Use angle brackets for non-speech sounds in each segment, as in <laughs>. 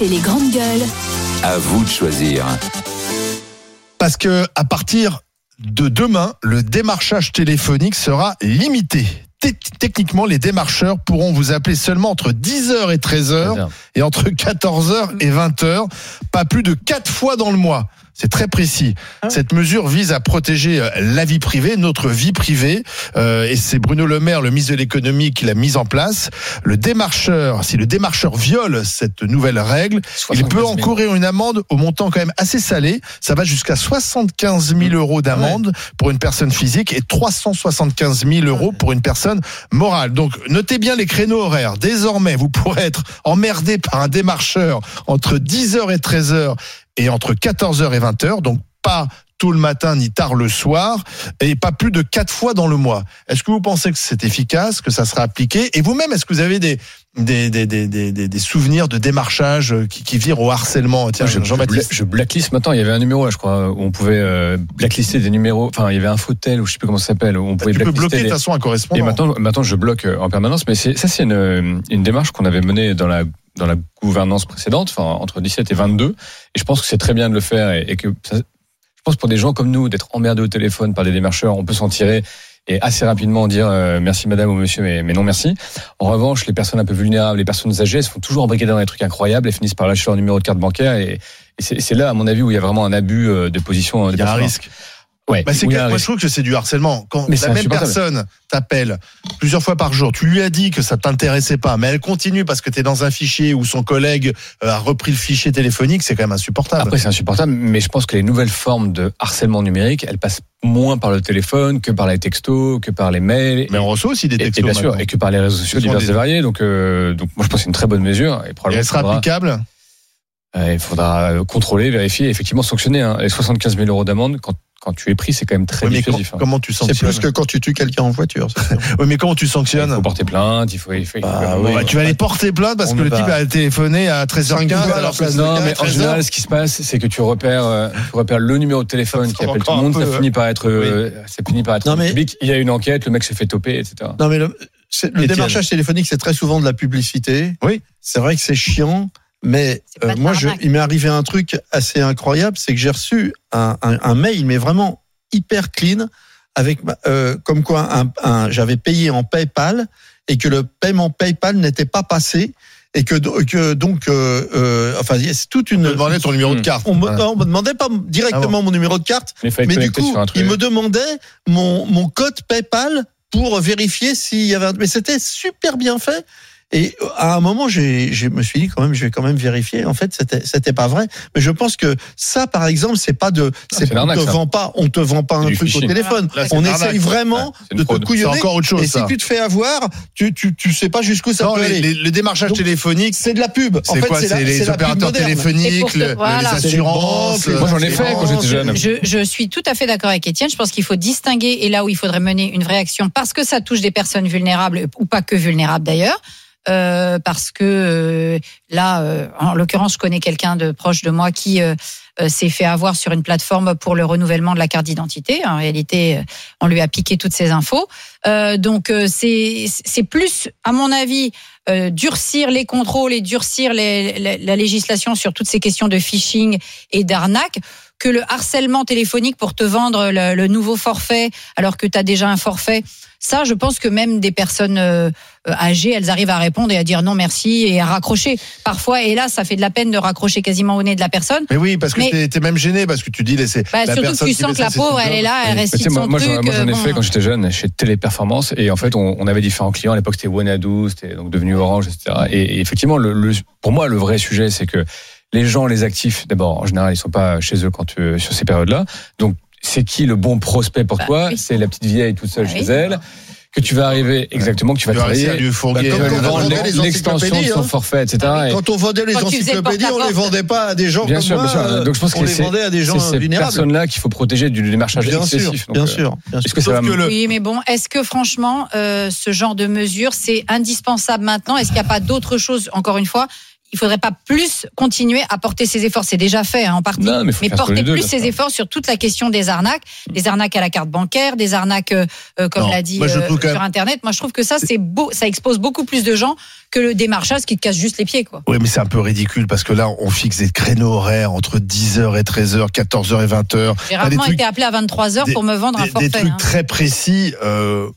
RMC les grandes gueules. À vous de choisir. Parce que à partir de demain, le démarchage téléphonique sera limité. Té- Techniquement, les démarcheurs pourront vous appeler seulement entre 10h et 13h et entre 14h et 20h, pas plus de 4 fois dans le mois. C'est très précis. Cette mesure vise à protéger euh, la vie privée, notre vie privée, euh, et c'est Bruno Le Maire, le ministre de l'économie, qui l'a mise en place. Le démarcheur, si le démarcheur viole cette nouvelle règle, il peut 75 000. encourir une amende au montant quand même assez salé. Ça va jusqu'à 75 000 euros d'amende pour une personne physique et 375 000 euros pour une personne morale. Donc notez bien les créneaux horaires. Désormais, vous pourrez être emmerdé par un démarcheur entre 10h et 13h et entre 14h et 20h. Donc pas tôt le matin ni tard le soir et pas plus de quatre fois dans le mois. Est-ce que vous pensez que c'est efficace, que ça sera appliqué? Et vous-même, est-ce que vous avez des des, des, des, des, souvenirs de démarchage qui, qui virent au harcèlement? Tiens, je, je, Jean-Baptiste. je blacklist maintenant. Il y avait un numéro là, je crois, où on pouvait euh, blacklister des numéros. Enfin, il y avait un fauteuil ou je sais plus comment ça s'appelle. Où on pouvait Tu peux bloquer de les- toute façon un correspondant. Et maintenant, maintenant, je bloque euh, en permanence. Mais ça, c'est une, une démarche qu'on avait menée dans la dans la gouvernance précédente, enfin entre 17 et 22. Et je pense que c'est très bien de le faire et, et que ça- je pense pour des gens comme nous d'être emmerdés au téléphone par des démarcheurs, on peut s'en tirer et assez rapidement dire euh, merci madame ou monsieur mais, mais non merci. En revanche, les personnes un peu vulnérables, les personnes âgées, elles se font toujours embriquer dans des trucs incroyables et finissent par lâcher leur numéro de carte bancaire et, et c'est, là à mon avis où il y a vraiment un abus euh, de position. euh, il y a un risque. Ouais. Bah, c'est où il y que, a un moi, je trouve que c'est du harcèlement. Quand Mais la même personne t'appelle plusieurs fois par jour, tu lui as dit que ça t'intéressait pas, mais elle continue parce que tu es dans un fichier où son collègue euh, a repris le fichier téléphonique, c'est quand même insupportable. Après, c'est insupportable, mais je pense que les nouvelles formes de harcèlement numérique, elles passent moins par le téléphone que par les textos, que par les mails. mais on reçoit aussi des et, et textos. bien sûr, maintenant. et que par les réseaux sociaux divers des- et variés. Donc, euh, donc moi, je pense que c'est une très bonne mesure. Et Et probablement, elle sera faudra, applicable? Euh, il faudra contrôler, vérifier, et effectivement sanctionner. Hein. Les 75 000 euros d'amende, quand, quand tu es pris, c'est quand même très Oui, mais hein. comment tu C'est sanctionnes plus que quand tu tues quelqu'un en voiture. c'est. <laughs> Oui, mais comment tu Il sanctionnes faut porter plainte, il faut. Il faut Bah, il faut- oui. Bah, Tu vas aller porter plainte parce On que le type a téléphoné à 13h15 Cinq alors c'est Non, mais en 13 général, ce qui se passe, c'est que tu repères, euh, tu repères le numéro de téléphone qui appelle tout le monde, un peu, ça finit par être, euh, ça finit par être Non, mais- public. Il y a une enquête, le mec se fait toper, etc. Non, mais le, c'est- le démarchage téléphonique, c'est très souvent de la publicité. Oui. C'est vrai que c'est chiant, mais euh, moi, je, il m'est arrivé un truc assez incroyable, c'est que j'ai reçu un, un, un mail, mais vraiment hyper clean, avec ma- euh, comme quoi un, un- j'avais payé en PayPal et que le paiement PayPal n'était pas passé et que, que donc, euh, euh, enfin, c'est toute On une. te demandait ton numéro de carte. On me, on me demandait pas directement Ah mon numéro de carte, Mais du coup, il me demandait mon, mon code PayPal pour vérifier s'il y avait un... Mais c'était super bien fait. Et à un moment, j'ai, je me suis dit quand même, je vais quand même vérifier. En fait, c'était, c'était pas vrai. Mais je pense que ça, par exemple, c'est pas de, c'est, c'est on te vend pas, on te vend pas un truc au téléphone. On essaye arnaque. vraiment une de te couillonner. encore autre chose, Et ça. si tu te fais avoir, tu, tu, tu sais pas jusqu'où ça Non, peut les, aller. les- le démarchage Donc, téléphonique, C'est de la pub. En c'est fait, quoi c'est, les opérateurs téléphoniques, les assurances. Moi, j'en ai fait quand j'étais jeune. Je, je suis tout à fait d'accord avec Étienne. Je pense qu'il faut distinguer et là où il faudrait mener une vraie action parce que ça touche des personnes vulnérables ou pas que vulnérables d'ailleurs. Euh, parce que euh, là, euh, en l'occurrence, je connais quelqu'un de proche de moi qui euh, euh, s'est fait avoir sur une plateforme pour le renouvellement de la carte d'identité. En réalité, euh, on lui a piqué toutes ses infos. Donc, c'est c'est plus, à mon avis, durcir les contrôles et durcir les- la législation sur toutes ces questions de phishing et d'arnaque que le harcèlement téléphonique pour te vendre le, le nouveau forfait alors que tu as déjà un forfait. Ça, je pense que même des personnes euh, âgées, elles arrivent à répondre et à dire non merci et à raccrocher. Parfois, et là, ça fait de la peine de raccrocher quasiment au nez de la personne. Mais oui, parce que Mais- t'es- t'es même gêné parce que tu dis laissez. Bah, la surtout que tu sens que la pauvre, elle est là, elle tu sais, moi, son moi, truc. j'en moi, j'en ai euh, fait quand j'étais jeune chez Téléperformance et en fait on, on avait différents clients à l'époque c'était Wanadoo c'était donc devenu Orange etc et, et effectivement le, le- pour moi le vrai sujet c'est que les gens les actifs d'abord en général ils sont pas chez eux quand tu, sur ces périodes là donc c'est qui le bon prospect pour Bah, toi oui. c'est la petite vieille toute seule Bah chez oui. elle que tu vas arriver exactement que tu vas Tu travailler lui fourguer. Bah, l'extension de son hein. forfait etc Ah Et- Quand on vendait les encyclopédies, on les vendait pas à des gens bien comme sûr moi. bien sûr donc je pense on que les c'est vendait à des gens c'est ces vulnérables. personnes là qu'il faut protéger du démarchage Bien sûr, excessif Donc, bien euh, sûr, bien est-ce sûr. que ça que le- Oui, mais bon, est-ce que franchement, euh, ce genre de mesure, c'est indispensable maintenant? Est-ce qu'il n'y a pas d'autre chose Encore une fois, il faudrait pas plus continuer à porter ses efforts. C'est déjà fait hein, en partie. Non, mais faut faire sur porter deux, plus ses efforts sur toute la question des arnaques, des arnaques à la carte bancaire, des arnaques, euh, euh, comme l'a dit moi, euh, sur même- Internet. Moi, je trouve que ça, c'est beau, ça expose beaucoup plus de gens que le démarchage qui te casse juste les pieds, quoi. Oui, mais c'est un peu ridicule parce que là, on fixe des créneaux horaires entre 10h et 13h, 14h et 20h. J'ai rarement trucs- été appelé à 23 heures des- pour me vendre un forfait. des trucs hein. très précis. Euh,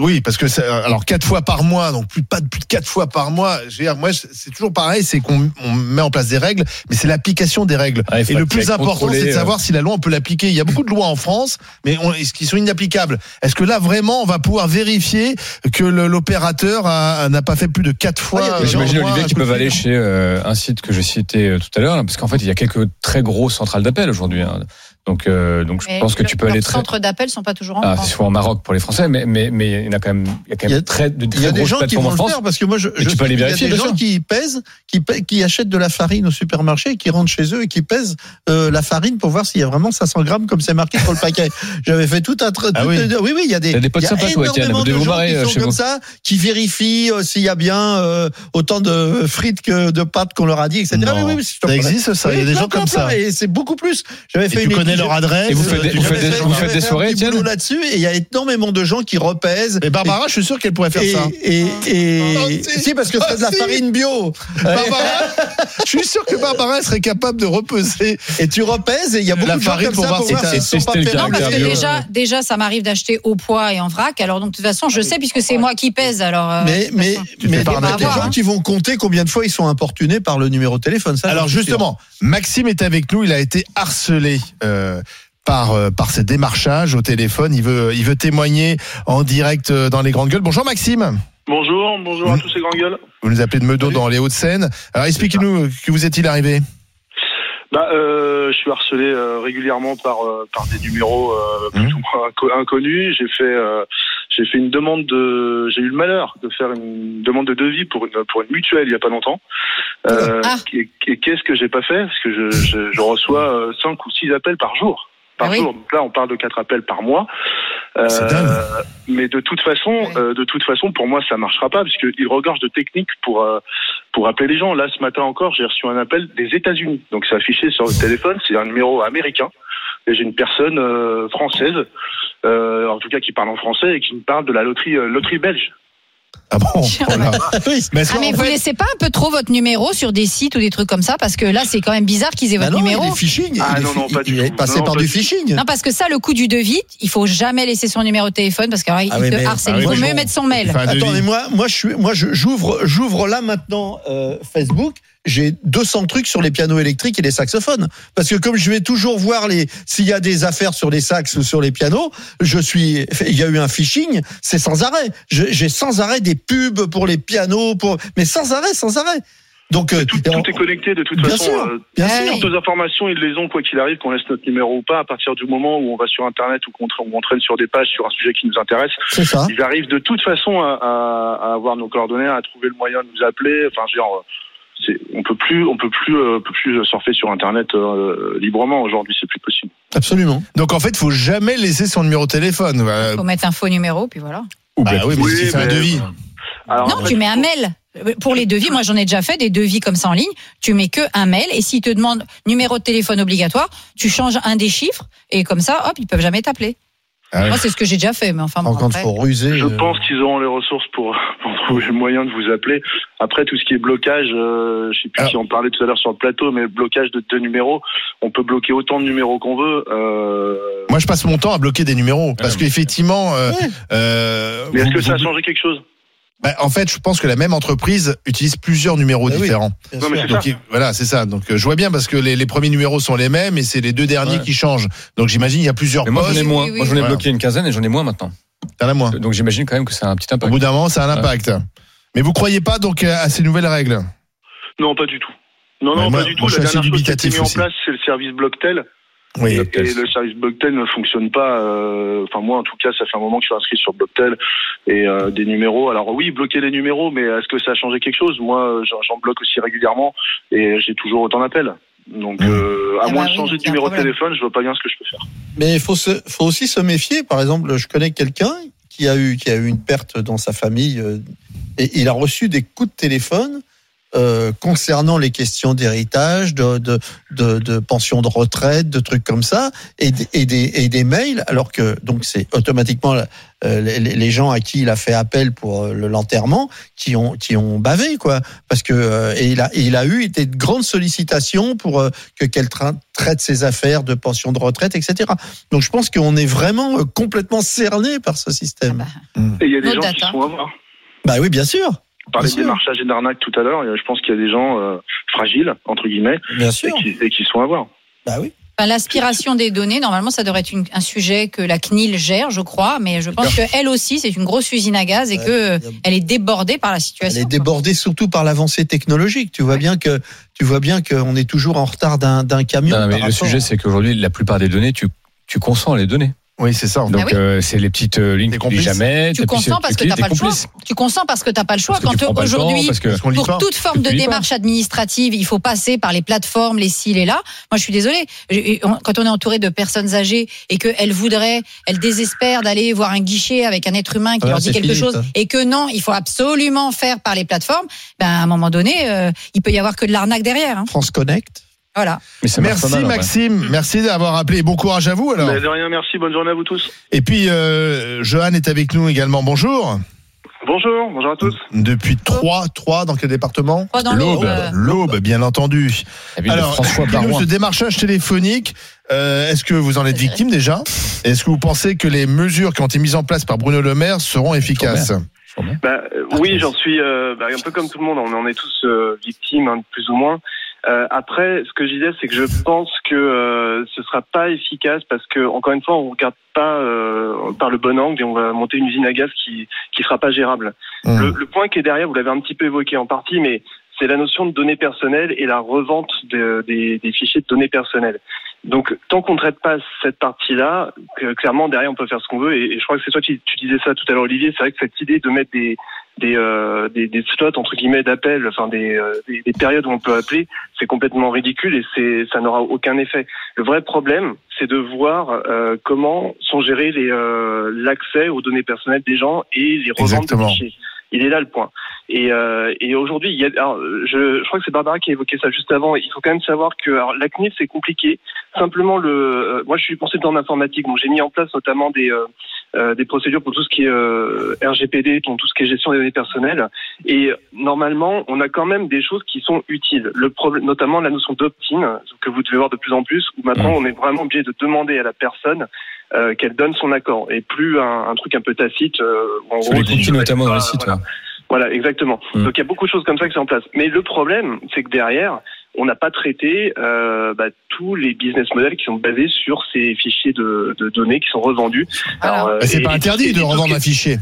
oui, parce que c'est- alors quatre fois par mois, donc plus pas de plus de quatre fois par mois. Je veux dire, moi, c'est toujours pareil, c'est qu'on on met en place des règles, mais c'est l'application des règles. Ah, Et le plus important, c'est de euh. savoir si la loi on peut l'appliquer. Il y a beaucoup de lois en France, mais on, est-ce qui sont inapplicables. Est-ce que là vraiment on va pouvoir vérifier que le- l'opérateur a- n'a pas fait plus de quatre fois Ah, euh, J'imagine mois Olivier un qui coup de peuvent aller chez euh, un site que j'ai cité euh, tout à l'heure, là, parce qu'en fait il y a quelques très grosses centrales d'appel aujourd'hui. hein. Donc, euh, donc je Mais pense que le- tu peux aller très. centres d'appel sont pas toujours en Ah, France. c'est soit en Maroc pour les Français, mais mais mais il y en a quand même il y a quand Il y même a- très de Il y très a des gens qui vont en le France. faire parce que moi, je, tu peux aller sais qu'il y a vérifier, des gens qui pèsent, qui, qui achètent de la farine au supermarché et qui rentrent chez eux et qui pèsent euh, la farine pour voir s'il y a vraiment 500 grammes comme c'est marqué sur le paquet. J'avais fait tout un truc. Ah oui. oui, oui, il y a des, Il y a des potes il y a sympas, toi, Étienne. énormément Vous de devez vous gens marrer, qui euh, sont comme ça, qui vérifient euh, s'il y a bien euh, autant de frites que de pâtes qu'on leur a dit, etc. Non. Oui, oui, oui, je te Ça existe ça, il y a des gens comme ça. Et c'est beaucoup plus. J'avais fait une étude- leur adresse. Et vous faites des- tu vous faites des- vous fait- faites des soirées, là-dessus et il y a énormément de gens qui repèsent. Et Barbara, je suis sûr qu'elle pourrait faire et, ça. et, et- Oh, si. si parce que c'est de la Oh, si. farine bio Barbara, je suis sûr que Barbara serait capable de repeser. et tu repèses et il y a beaucoup La de gens farine comme pour voir si tester pas Non, parce que déjà, déjà, ça m'arrive d'acheter au poids et en vrac. Alors donc, de toute façon, je sais puisque c'est moi qui pèse. Alors, euh, mais mais mais fais pas il y a des arnaquer, gens qui vont compter combien de fois ils sont importunés par le numéro de téléphone ça Alors justement, Maxime est avec nous. Il a été harcelé. euh, par, euh, par ces démarchages au téléphone. Il veut, il veut témoigner en direct euh, dans les grandes gueules. Bonjour Maxime. Bonjour, bonjour à tous ces grandes gueules. Vous nous appelez de Meudon Salut. dans les Hauts-de-Seine. Alors expliquez-nous que vous est-il arrivé? Bah, euh, je suis harcelé euh, régulièrement par euh, par des numéros euh, plus ou moins inco- inconnus. J'ai fait euh, j'ai fait une demande de j'ai eu le malheur de faire une demande de devis pour une pour une mutuelle il y a pas longtemps. Euh, Ah. et et qu'est-ce que j'ai pas fait? Parce que je, je, je reçois euh, cinq ou six appels par jour. Par Ah oui. jour. Donc là, on parle de quatre appels par mois. Euh, mais de toute façon, Ouais. euh, de toute façon, pour moi, ça marchera pas parce qu'ils regorgent de techniques pour euh, pour appeler les gens. Là, ce matin encore, j'ai reçu un appel des États-Unis. Donc, c'est affiché sur le téléphone. C'est un numéro américain. Et j'ai une personne euh, française, euh, en tout cas qui parle en français et qui me parle de la loterie euh, loterie belge. Ah bon voilà. Oui. Mais Ah, mais vous fait- laissez pas un peu trop votre numéro sur des sites ou des trucs comme ça parce que là c'est quand même bizarre qu'ils aient Bah votre non, numéro. il est phishing. Ah il est non, non, pas du il est tout. passé Non, par pas du phishing. Non parce que ça le coup du devis, il faut jamais laisser son numéro de téléphone parce qu'il Ah te mais- harcèle. ah il faut mais mieux mettre son mail. Attendez, moi, moi, je suis, moi, je- j'ouvre, j'ouvre là maintenant euh, Facebook. J'ai 200 trucs sur les pianos électriques et les saxophones. Parce que comme je vais toujours voir les, s'il y a des affaires sur les sax ou sur les pianos, je suis, il y a eu un phishing, c'est sans arrêt. Je- J'ai sans arrêt des pubs pour les pianos, pour, mais sans arrêt, sans arrêt. Donc, euh, Tout, tout est connecté de toute Bien façon. sûr. euh, bien Ah sûr. toutes nos informations, ils les ont quoi qu'il arrive, qu'on laisse notre numéro ou pas. À partir du moment où on va sur Internet ou qu'on on traîne sur des pages sur un sujet qui nous intéresse, C'est ça. ils arrivent de toute façon à, à- à avoir nos coordonnées, à trouver le moyen de nous appeler. Enfin, genre, c'est, on peut plus, on peut plus, euh, peut plus surfer sur Internet euh, librement aujourd'hui. C'est plus possible. Absolument. Donc en fait, faut jamais laisser son numéro de téléphone. Euh, Il faut mettre un faux numéro puis voilà. bah oui, mais Oui, si tu fais un devis. Alors, non, tu mets un mail. Pour les devis, moi j'en ai déjà fait des devis comme ça en ligne. Tu mets que un mail et s'ils te demandent numéro de téléphone obligatoire, tu changes un des chiffres et comme ça, hop, ils peuvent jamais t'appeler. Ah ouais. Moi c'est ce que j'ai déjà fait, mais enfin bon, après- faut ruser. Je euh, pense qu'ils auront les ressources pour, <laughs> pour trouver le moyen de vous appeler. Après, tout ce qui est blocage, euh, je sais plus Alors- qui en parlait tout à l'heure sur le plateau, mais blocage de deux numéros, on peut bloquer autant de numéros qu'on veut. Euh, Moi, je passe mon temps à bloquer des numéros parce mais- qu'effectivement, euh, Ouais. euh, mais est-ce vous- que ça a changé quelque chose? Bah, en fait, je pense que la même entreprise utilise plusieurs numéros Ah oui. différents. Non, mais Donc, voilà, c'est ça. Donc, euh, je vois bien parce que les, les premiers numéros sont les mêmes et c'est les deux derniers Ouais. qui changent. Donc, j'imagine il y a plusieurs Mais moi j'en ai moins. oui, oui. Moi j'en ai Voilà. bloqué une quinzaine et j'en ai moins maintenant. T'en as moins. Donc j'imagine quand même que c'est un petit Au impact. bout d'un moment, ça a un impact. Mais vous croyez pas donc à ces nouvelles règles? Non, pas du tout. Non, non, moi- pas du tout. La dernière chose qui a été mise en place, c'est le service Blocktel. Oui. Et, le service Blocktel ne fonctionne pas. euh, Enfin, moi, en tout cas, ça fait un moment que je suis inscrit sur Blocktel et euh, des numéros. Alors oui, bloquer les numéros, mais est-ce que ça a changé quelque chose? Moi, j'en bloque aussi régulièrement et j'ai toujours autant d'appels. Donc, Mmh. euh, à Ah moins bah de changer de numéro de téléphone, je vois pas bien ce que je peux faire. Mais il faut, se- faut aussi se méfier. Par exemple, je connais quelqu'un qui a eu, qui a eu une perte dans sa famille et il a reçu des coups de téléphone euh, concernant les questions d'héritage, de, de, de, de pension de retraite, de trucs comme ça, et, des- et, des, et des mails, alors que donc c'est automatiquement euh, les, les gens à qui il a fait appel pour euh, le l'enterrement qui ont qui ont bavé quoi, parce que euh, et il a et il a eu été de grandes sollicitations pour euh, que qu'elle tra- traite ses affaires de pension de retraite, etc. Donc je pense qu'on est vraiment euh, complètement cerné par ce système. Ah bah, Et il y a des Nos gens qui hein. se font avoir. Bah oui, bien sûr, On parlait de démarchage et d'arnaque tout à l'heure. et Je pense qu'il y a des gens euh, fragiles, entre guillemets, bien et qui, et qui se font avoir. Bah oui. Enfin, L'aspiration des données, normalement, ça devrait être une- un sujet que la CNIL gère, je crois, mais je pense qu'elle aussi, c'est une grosse usine à gaz et Ouais, que a- elle est débordée par la Elle situation. est débordée surtout par l'avancée technologique. Tu vois bien que tu vois bien qu'on est toujours en retard d'un camion. Non, mais par le sujet, c'est qu'aujourd'hui, la plupart des données, tu, tu consens les données. Oui, c'est ça. Donc, Ah oui. euh, c'est les petites euh, lignes tu jamais. Tu consens parce que t'as t'es pas le choix. Tu consens parce que t'as pas le choix. Tu Quand aujourd'hui, pour pas. toute forme de tu pas. démarche administrative, il faut passer par les plateformes, les ci, les là. Moi, je suis désolée. Quand on est entouré de personnes âgées et qu'elles voudraient, elles désespèrent d'aller voir un guichet avec un être humain qui Ouais, leur dit quelque fini, chose ça. et que non, il faut absolument faire par les plateformes, ben, à un moment donné, euh, il peut y avoir que de l'arnaque derrière. hein. France Connect. Voilà. Merci mal. Maxime, merci d'avoir appelé. Bon courage à vous alors. Mais de rien, merci. Bonne journée à vous tous. Et puis euh, Johan est avec nous également. Bonjour. Bonjour, bonjour à tous. Depuis 3, 3 dans quel département L'Aube. euh, L'Aube, bien entendu. Alors, Baroin. ce démarchage téléphonique, euh, est-ce que vous en êtes victime déjà? Est-ce que vous pensez que les mesures qui ont été mises en place par Bruno Le Maire seront efficaces? Bah, euh, oui, j'en suis euh, bah, un peu comme tout le monde. On en est tous euh, victimes, hein, plus ou moins. Euh, après, ce que je disais, c'est que je pense que euh, ce sera pas efficace parce que encore une fois, on regarde pas euh, par le bon angle et on va monter une usine à gaz qui qui sera pas gérable. Hum. Le, le point qui est derrière, vous l'avez un petit peu évoqué en partie, mais c'est la notion de données personnelles et la revente de- des, des fichiers de données personnelles. Donc, tant qu'on ne traite pas cette partie-là, clairement, derrière, on peut faire ce qu'on veut. Et, et je crois que c'est toi qui tu disais ça tout à l'heure, Olivier. C'est vrai que cette idée de mettre des, des, euh, des, des slots, entre guillemets, d'appel, enfin, des, euh, des, des périodes où on peut appeler, c'est complètement ridicule et c'est, ça n'aura aucun effet. Le vrai problème, c'est de voir euh, comment sont gérés les, euh, l'accès aux données personnelles des gens et les reventes de fichiers. Il est là le point. Et, euh, et aujourd'hui, il y a, alors, je, je crois que c'est Barbara qui a évoqué ça juste avant. Il faut quand même savoir que alors, la CNIL c'est compliqué. Simplement le, euh, moi je suis consultant en informatique, donc j'ai mis en place notamment des euh, euh, des procédures pour tout ce qui est euh, RGPD, pour tout ce qui est gestion des données personnelles. Et normalement, on a quand même des choses qui sont utiles. Le problème, notamment la notion d'opt-in que vous devez voir de plus en plus, où maintenant on est vraiment obligé de demander à la personne euh, qu'elle donne son accord, et plus un, un truc un peu tacite. Euh, où en Sur gros, les cookies notamment les sites. voilà. Voilà, exactement. Mm. Donc il y a beaucoup de choses comme ça qui sont en place. Mais le problème, c'est que derrière, on n'a pas traité euh, bah, tous les business models qui sont basés sur ces fichiers de, de données qui sont revendus. Alors, euh, Bah, C'est pas interdit et- de revendre un fichier.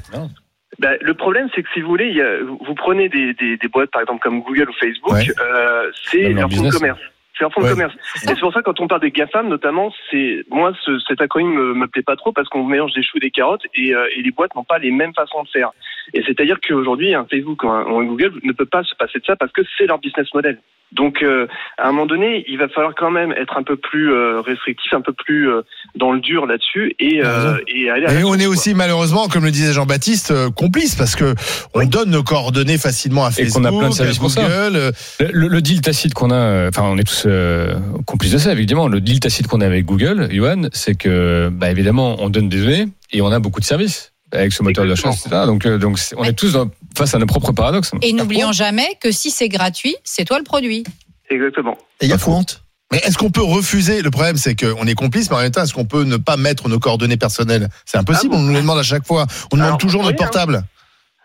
bah, le problème, c'est que si vous voulez, il y a- vous prenez des, des, des boîtes, par exemple comme Google ou Facebook, Ouais. euh, c'est Même leur fonds de commerce. C'est leur fonds Ouais. de commerce. Et c'est pour ça quand on parle des GAFAM, notamment, c'est moi ce, cet acronyme me, me plaît pas trop parce qu'on mélange des choux et des carottes et, euh, et les boîtes n'ont pas les mêmes façons de faire. Et c'est-à-dire qu'aujourd'hui, un Facebook ou un, Google ne peut pas se passer de ça parce que c'est leur business model. Donc, euh, à un moment donné, il va falloir quand même être un peu plus euh, restrictif, un peu plus euh, dans le dur là-dessus et, euh, et aller Et on est quoi. aussi malheureusement, comme le disait Jean-Baptiste, euh, complice parce que on donne nos coordonnées facilement à Et Facebook, qu'on a plein de à services pour ça. Google. euh, Le, le- deal tacite qu'on a, enfin, on est tous euh, complices de ça, évidemment. Le deal tacite qu'on a avec Google, Johan, c'est que, bah, évidemment, on donne des données et on a beaucoup de services avec ce moteur de recherche, etc. Donc, euh, donc, on est tous dans- face à nos propres paradoxes. Et n'oublions jamais que si c'est gratuit, c'est toi le produit. Exactement. Et il y a compte. Mais est-ce qu'on peut refuser? Le problème, c'est qu'on est complice, mais en même temps, est-ce qu'on peut ne pas mettre nos coordonnées personnelles? C'est impossible. Ah bon? on nous les demande à chaque fois. On demande Alors, toujours oui, notre hein. portable.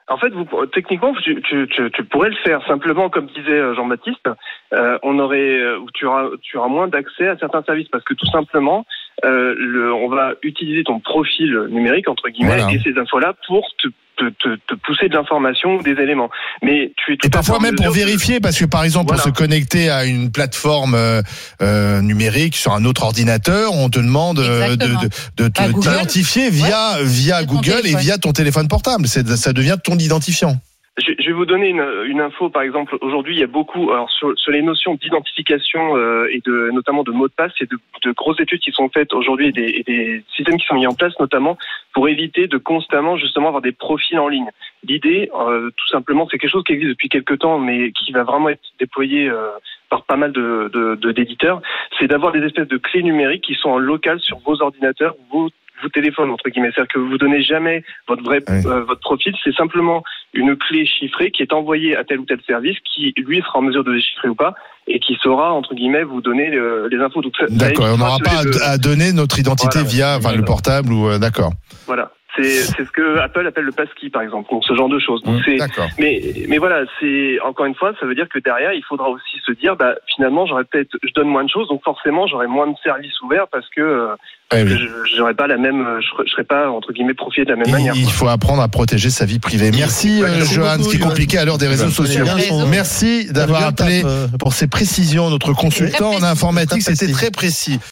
En fait, vous, techniquement, tu, tu, tu, tu pourrais le faire simplement, comme disait euh, Jean-Baptiste. euh, on aurait, ou tu auras, tu auras moins d'accès à certains services parce que tout simplement, euh, le, on va utiliser ton profil numérique entre guillemets Voilà. et ces infos-là pour te, te, te, te pousser de l'information ou des éléments. Mais tu es tout Et parfois même pour vérifier, parce que par exemple, Voilà. pour se connecter à une plateforme euh, euh, numérique sur un autre ordinateur, on te demande euh, de, de, de te Bah, t'identifier via, via Google et via ton téléphone portable. Ça devient ton identifiant. Je, vais vous donner une, une info, par exemple. Aujourd'hui, il y a beaucoup, alors sur, sur les notions d'identification euh, et de notamment de mots de passe, et de, de grosses études qui sont faites aujourd'hui et des, et des systèmes qui sont mis en place, notamment pour éviter de constamment justement avoir des profils en ligne. L'idée, euh, tout simplement, c'est quelque chose qui existe depuis quelques temps, mais qui va vraiment être déployé euh, par pas mal de de- de- d'éditeurs, c'est d'avoir des espèces de clés numériques qui sont en local sur vos ordinateurs, vos vos téléphones entre guillemets, c'est-à-dire que vous donnez jamais votre vrai Oui. euh, votre profil, c'est simplement une clé chiffrée qui est envoyée à tel ou tel service qui lui sera en mesure de déchiffrer ou pas et qui saura entre guillemets vous donner euh, les infos. D'accord, on n'aura pas de- à, donner notre identité Voilà. via enfin, le portable ou euh, d'accord. Voilà, c'est c'est ce que Apple appelle le passkey par exemple, donc ce genre de choses. Donc Mmh. mais, mais voilà, c'est encore une fois, ça veut dire que derrière, il faudra aussi se dire, bah, finalement, j'aurais peut-être, je donne moins de choses, donc forcément, j'aurai moins de services ouverts parce que, euh, oui. je j'aurais pas la même, je, serais- je serais pas entre guillemets profilé de la même manière. il quoi. faut apprendre à protéger sa vie privée. Merci, euh, Johan, ce qui est compliqué à l'heure des réseaux sociaux. Merci d'avoir appelé tape, euh, pour ces précisions. Notre consultant en informatique, c'était très précis.